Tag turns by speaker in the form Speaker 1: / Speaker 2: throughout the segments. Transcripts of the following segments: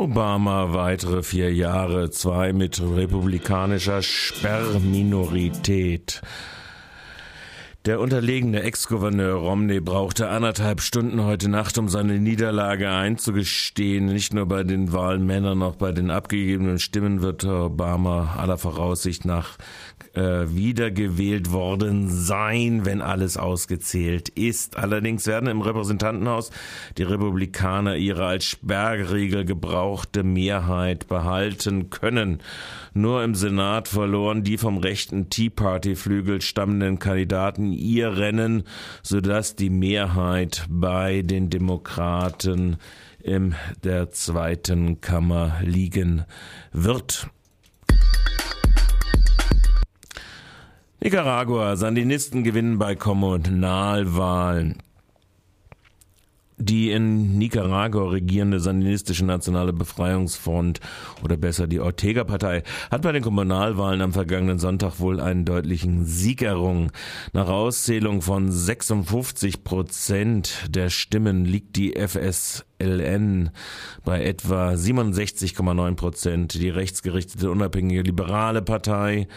Speaker 1: Obama weitere vier Jahre, zwei mit republikanischer Sperrminorität. Der unterlegene Ex-Gouverneur Romney brauchte anderthalb Stunden heute Nacht, um seine Niederlage einzugestehen. Nicht nur bei den Wahlmännern, auch bei den abgegebenen Stimmen wird Obama aller Voraussicht nach äh, wiedergewählt worden sein, wenn alles ausgezählt ist. Allerdings werden im Repräsentantenhaus die Republikaner ihre als Sperrregel gebrauchte Mehrheit behalten können. Nur im Senat verloren die vom rechten Tea Party Flügel stammenden Kandidaten ihr Rennen, sodass die Mehrheit bei den Demokraten in der zweiten Kammer liegen wird. Nicaragua, Sandinisten gewinnen bei Kommunalwahlen. Die in Nicaragua regierende Sandinistische Nationale Befreiungsfront oder besser die Ortega-Partei hat bei den Kommunalwahlen am vergangenen Sonntag wohl einen deutlichen Sieg errungen. Nach Auszählung von 56 Prozent der Stimmen liegt die FSLN bei etwa 67,9 Prozent. Die rechtsgerichtete unabhängige liberale Partei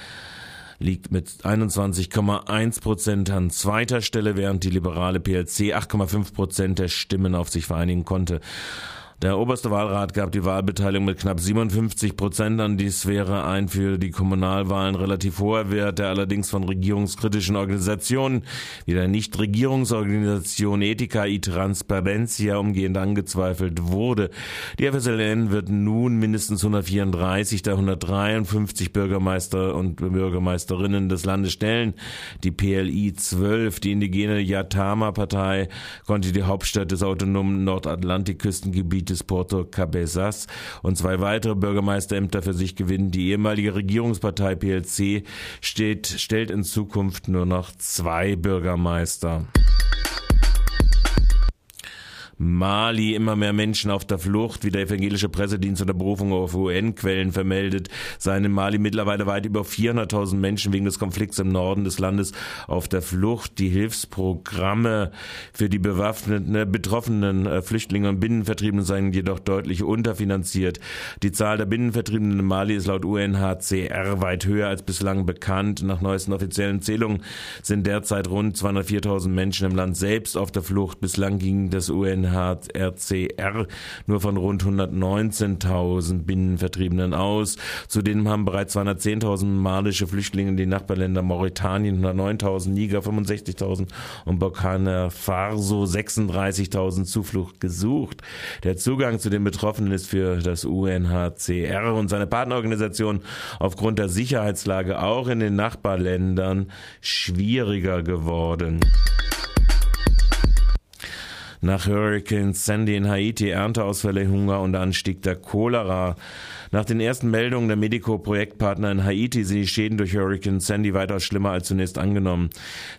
Speaker 1: liegt mit 21,1 Prozent an zweiter Stelle, während die liberale PLC 8,5 Prozent der Stimmen auf sich vereinigen konnte. Der oberste Wahlrat gab die Wahlbeteiligung mit knapp 57 Prozent an. Dies wäre ein für die Kommunalwahlen relativ hoher Wert, der allerdings von regierungskritischen Organisationen wie der Nichtregierungsorganisation Ethica y Transparencia umgehend angezweifelt wurde. Die FSLN wird nun mindestens 134 der 153 Bürgermeister und Bürgermeisterinnen des Landes stellen. Die PLI 12, die indigene Yatama-Partei, konnte die Hauptstadt des autonomen Nordatlantikküstengebietes des Porto Cabezas und zwei weitere Bürgermeisterämter für sich gewinnen. Die ehemalige Regierungspartei PLC steht, stellt in Zukunft nur noch zwei Bürgermeister. Mali immer mehr Menschen auf der Flucht, wie der evangelische Pressedienst unter Berufung auf UN-Quellen vermeldet, seien in Mali mittlerweile weit über 400.000 Menschen wegen des Konflikts im Norden des Landes auf der Flucht. Die Hilfsprogramme für die bewaffneten, äh, betroffenen äh, Flüchtlinge und Binnenvertriebenen seien jedoch deutlich unterfinanziert. Die Zahl der Binnenvertriebenen in Mali ist laut UNHCR weit höher als bislang bekannt. Nach neuesten offiziellen Zählungen sind derzeit rund 204.000 Menschen im Land selbst auf der Flucht. Bislang ging das UN UNHCR nur von rund 119.000 Binnenvertriebenen aus. Zudem haben bereits 210.000 malische Flüchtlinge in die Nachbarländer Mauretanien 109.000, Niger 65.000 und Burkina Faso 36.000 Zuflucht gesucht. Der Zugang zu den Betroffenen ist für das UNHCR und seine Partnerorganisation aufgrund der Sicherheitslage auch in den Nachbarländern schwieriger geworden. Nach Hurricane Sandy in Haiti Ernteausfälle, Hunger und Anstieg der Cholera. Nach den ersten Meldungen der Medico-Projektpartner in Haiti sind die Schäden durch Hurricane Sandy weitaus schlimmer als zunächst angenommen.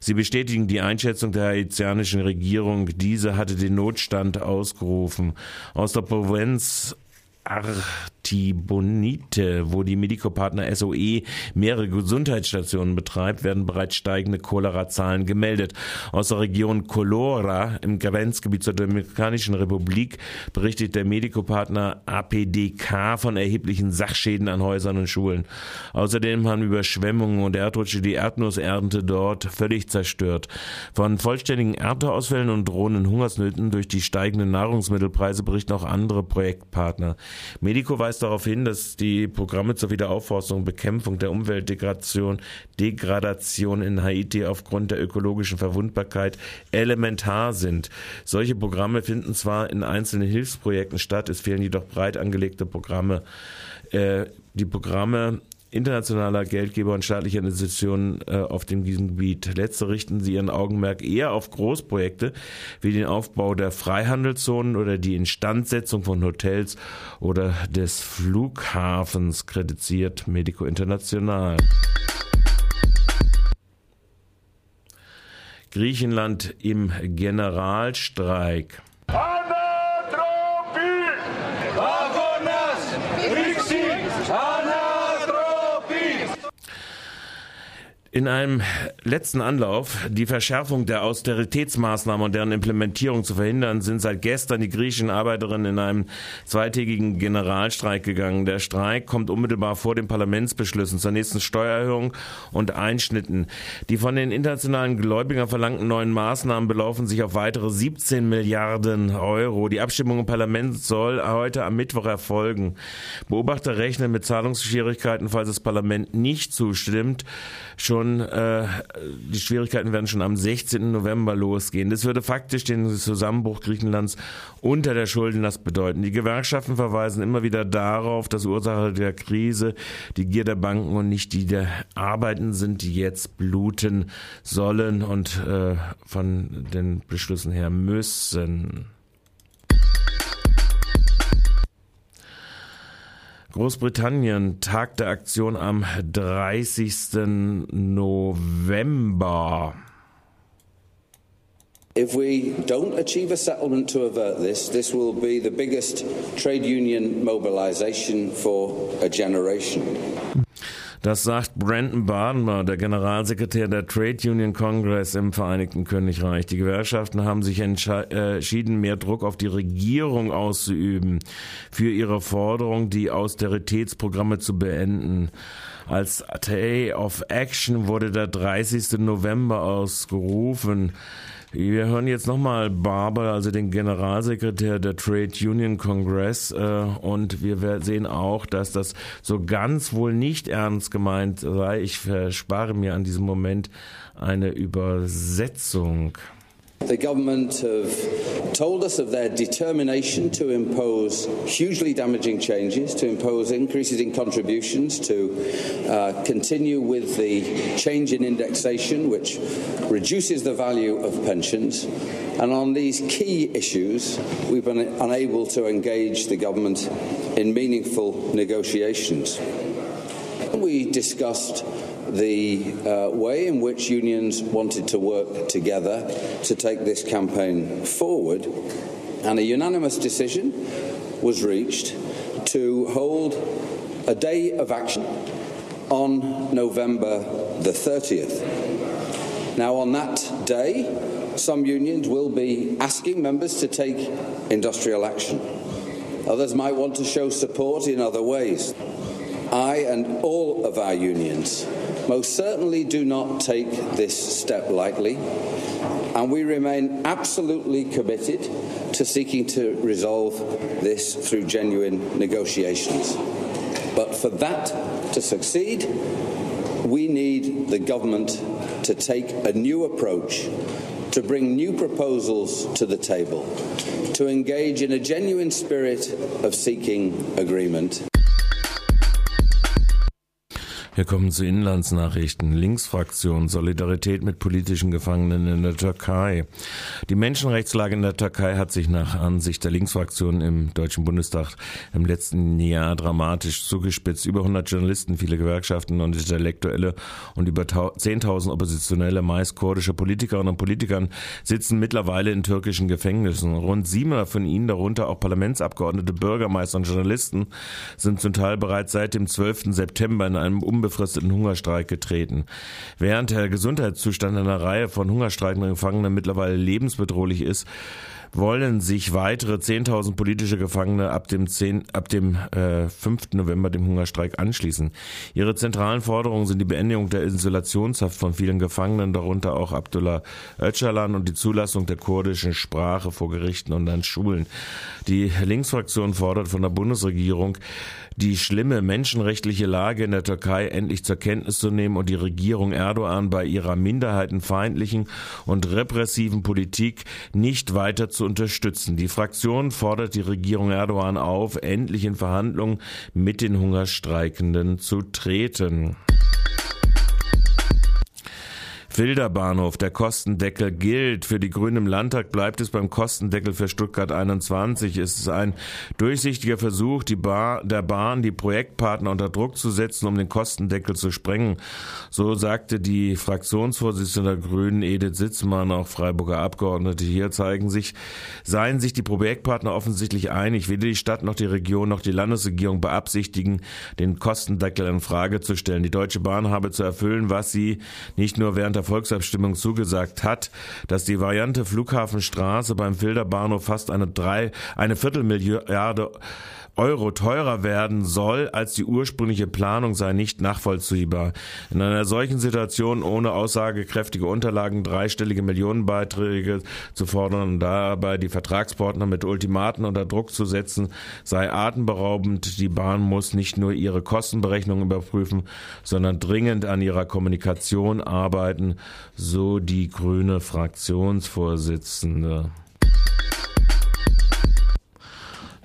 Speaker 1: Sie bestätigen die Einschätzung der haitianischen Regierung. Diese hatte den Notstand ausgerufen. Aus der Provinz Artibonite, wo die Medico-Partner SOE mehrere Gesundheitsstationen betreibt, werden bereits steigende Cholera-Zahlen gemeldet. Aus der Region Colora im Grenzgebiet zur Dominikanischen Republik berichtet der Medico-Partner APDK von erheblichen Sachschäden an Häusern und Schulen. Außerdem haben Überschwemmungen und Erdrutsche die Erdnussernte dort völlig zerstört. Von vollständigen Ernteausfällen und drohenden Hungersnöten durch die steigenden Nahrungsmittelpreise berichten auch andere Projektpartner. Medico weist darauf hin, dass die Programme zur Wiederaufforstung Bekämpfung der Umweltdegradation Degradation in Haiti aufgrund der ökologischen Verwundbarkeit elementar sind. Solche Programme finden zwar in einzelnen Hilfsprojekten statt, es fehlen jedoch breit angelegte Programme. Äh, die Programme internationaler Geldgeber und staatlicher Institutionen äh, auf dem diesem Gebiet. Letzte richten sie ihren Augenmerk eher auf Großprojekte wie den Aufbau der Freihandelszonen oder die Instandsetzung von Hotels oder des Flughafens, kritisiert Medico International. Griechenland im Generalstreik. In einem letzten Anlauf, die Verschärfung der Austeritätsmaßnahmen und deren Implementierung zu verhindern, sind seit gestern die griechischen Arbeiterinnen in einem zweitägigen Generalstreik gegangen. Der Streik kommt unmittelbar vor den Parlamentsbeschlüssen zur nächsten Steuererhöhung und Einschnitten. Die von den internationalen Gläubigern verlangten neuen Maßnahmen belaufen sich auf weitere 17 Milliarden Euro. Die Abstimmung im Parlament soll heute am Mittwoch erfolgen. Beobachter rechnen mit Zahlungsschwierigkeiten, falls das Parlament nicht zustimmt. Schon schon, äh, die Schwierigkeiten werden schon am 16. November losgehen. Das würde faktisch den Zusammenbruch Griechenlands unter der Schuldenlast bedeuten. Die Gewerkschaften verweisen immer wieder darauf, dass Ursache der Krise die Gier der Banken und nicht die der Arbeiten sind, die jetzt bluten sollen und äh, von den Beschlüssen her müssen. Großbritannien Tag der Aktion am 30. November.
Speaker 2: If we don't achieve a settlement to avert this, this will be the biggest trade union mobilization for a generation.
Speaker 1: Das sagt Brandon Barnmer, der Generalsekretär der Trade Union Congress im Vereinigten Königreich. Die Gewerkschaften haben sich entschieden, mehr Druck auf die Regierung auszuüben für ihre Forderung, die Austeritätsprogramme zu beenden. Als Day of Action wurde der 30. November ausgerufen. Wir hören jetzt nochmal Barber, also den Generalsekretär der Trade Union Congress, äh, und wir sehen auch, dass das so ganz wohl nicht ernst gemeint sei. Ich verspare mir an diesem Moment eine Übersetzung.
Speaker 2: The government have told us of their determination to impose hugely damaging changes, to impose increases in contributions, to uh, continue with the change in indexation, which reduces the value of pensions. And on these key issues, we've been unable to engage the government in meaningful negotiations. We discussed the uh, way in which unions wanted to work together to take this campaign forward, and a unanimous decision was reached to hold a day of action on November the 30th. Now, on that day, some unions will be asking members to take industrial action. Others might want to show support in other ways. I and all of our unions most certainly do not take this step lightly, and we remain absolutely committed to seeking to resolve this through genuine negotiations. But for that to succeed, we need the government to take a new approach, to bring new proposals to the table, to engage in a genuine spirit of seeking agreement.
Speaker 1: Wir kommen zu Inlandsnachrichten. Linksfraktion Solidarität mit politischen Gefangenen in der Türkei. Die Menschenrechtslage in der Türkei hat sich nach Ansicht der Linksfraktion im Deutschen Bundestag im letzten Jahr dramatisch zugespitzt. Über 100 Journalisten, viele Gewerkschaften und Intellektuelle und über 10.000 oppositionelle, meist kurdische Politikerinnen und Politikern sitzen mittlerweile in türkischen Gefängnissen. Rund 700 von ihnen, darunter auch Parlamentsabgeordnete, Bürgermeister und Journalisten, sind zum Teil bereits seit dem 12. September in einem um unbefristeten Hungerstreik getreten. Während der Gesundheitszustand einer Reihe von hungerstreikenden Gefangenen mittlerweile lebensbedrohlich ist, wollen sich weitere 10.000 politische Gefangene ab dem, 10, ab dem äh, 5. November dem Hungerstreik anschließen. Ihre zentralen Forderungen sind die Beendigung der Isolationshaft von vielen Gefangenen, darunter auch Abdullah Öcalan und die Zulassung der kurdischen Sprache vor Gerichten und an Schulen. Die Linksfraktion fordert von der Bundesregierung, die schlimme menschenrechtliche Lage in der Türkei endlich zur Kenntnis zu nehmen und die Regierung Erdogan bei ihrer minderheitenfeindlichen und repressiven Politik nicht weiter zu unterstützen. Die Fraktion fordert die Regierung Erdogan auf, endlich in Verhandlungen mit den Hungerstreikenden zu treten. Filderbahnhof, der Kostendeckel gilt. Für die Grünen im Landtag bleibt es beim Kostendeckel für Stuttgart 21. Es ist ein durchsichtiger Versuch, die Bar, der Bahn die Projektpartner unter Druck zu setzen, um den Kostendeckel zu sprengen. So sagte die Fraktionsvorsitzende der Grünen Edith Sitzmann, auch Freiburger Abgeordnete. Hier zeigen sich, seien sich die Projektpartner offensichtlich einig. Weder die Stadt noch die Region noch die Landesregierung beabsichtigen, den Kostendeckel in Frage zu stellen. Die Deutsche Bahn habe zu erfüllen, was sie nicht nur während der Volksabstimmung zugesagt hat, dass die Variante Flughafenstraße beim Filderbahnhof fast eine drei, eine Viertelmilliarde Euro teurer werden soll als die ursprüngliche Planung, sei nicht nachvollziehbar. In einer solchen Situation ohne aussagekräftige Unterlagen dreistellige Millionenbeiträge zu fordern und dabei die Vertragspartner mit Ultimaten unter Druck zu setzen, sei atemberaubend. Die Bahn muss nicht nur ihre Kostenberechnungen überprüfen, sondern dringend an ihrer Kommunikation arbeiten, so die grüne Fraktionsvorsitzende.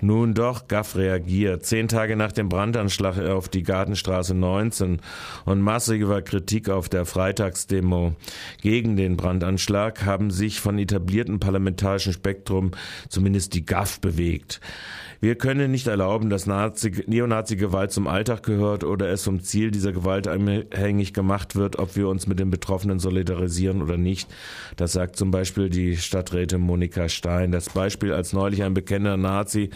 Speaker 1: Nun doch, Gaff reagiert. Zehn Tage nach dem Brandanschlag auf die Gartenstraße 19 und massiver Kritik auf der Freitagsdemo gegen den Brandanschlag haben sich von etablierten parlamentarischen Spektrum zumindest die Gaff bewegt. Wir können nicht erlauben, dass Nazi, Neonazi-Gewalt zum Alltag gehört oder es vom Ziel dieser Gewalt abhängig gemacht wird, ob wir uns mit den Betroffenen solidarisieren oder nicht. Das sagt zum Beispiel die Stadträtin Monika Stein. Das Beispiel, als neulich ein bekennender Nazi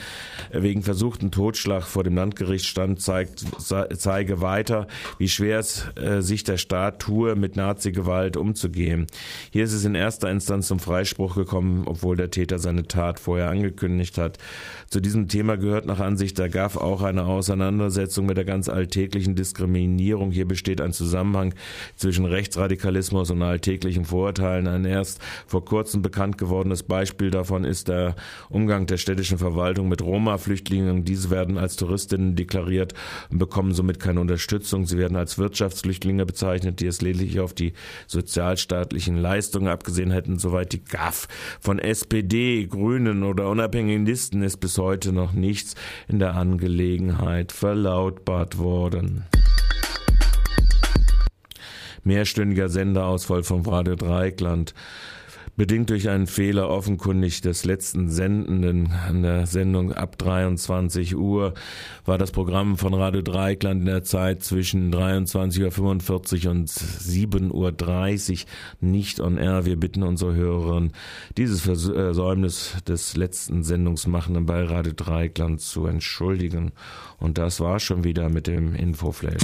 Speaker 1: wegen versuchten Totschlag vor dem Landgericht stand, zeigt, zeige weiter, wie schwer es äh, sich der Staat tue, mit Nazi-Gewalt umzugehen. Hier ist es in erster Instanz zum Freispruch gekommen, obwohl der Täter seine Tat vorher angekündigt hat. Zu diesem Thema gehört nach Ansicht der GAF auch eine Auseinandersetzung mit der ganz alltäglichen Diskriminierung. Hier besteht ein Zusammenhang zwischen Rechtsradikalismus und alltäglichen Vorurteilen. Ein erst vor kurzem bekannt gewordenes Beispiel davon ist der Umgang der städtischen Verwaltung mit Roma-Flüchtlingen. Diese werden als Touristinnen deklariert und bekommen somit keine Unterstützung. Sie werden als Wirtschaftsflüchtlinge bezeichnet, die es lediglich auf die sozialstaatlichen Leistungen abgesehen hätten, soweit die GAF von SPD, Grünen oder unabhängigen Listen ist bis heute noch nichts in der Angelegenheit verlautbart worden. Mehrstündiger Senderausfall vom Radio Dreikland bedingt durch einen Fehler offenkundig des letzten Sendenden an der Sendung ab 23 Uhr war das Programm von Radio Dreikland in der Zeit zwischen 23.45 Uhr und 7.30 Uhr nicht on air. Wir bitten unsere Hörerinnen, dieses Versäumnis des letzten Sendungsmachenden bei Radio Dreikland zu entschuldigen. Und das war schon wieder mit dem Infoflash.